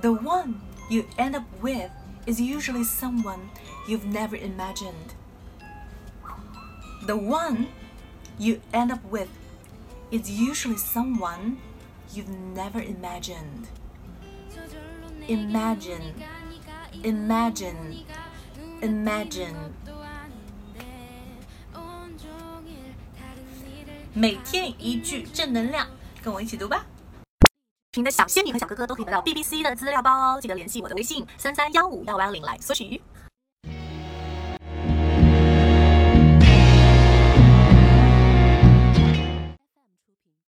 The one you end up with is usually someone you've never imagined. The one you end up with is usually someone you've never imagined. Imagine, imagine, imagine. 每天一句正能量，跟我一起读吧。 群的小仙女和小哥哥都可以得到 BBC 的资料包哦，记得联系我的微信三三幺五幺幺零来索取。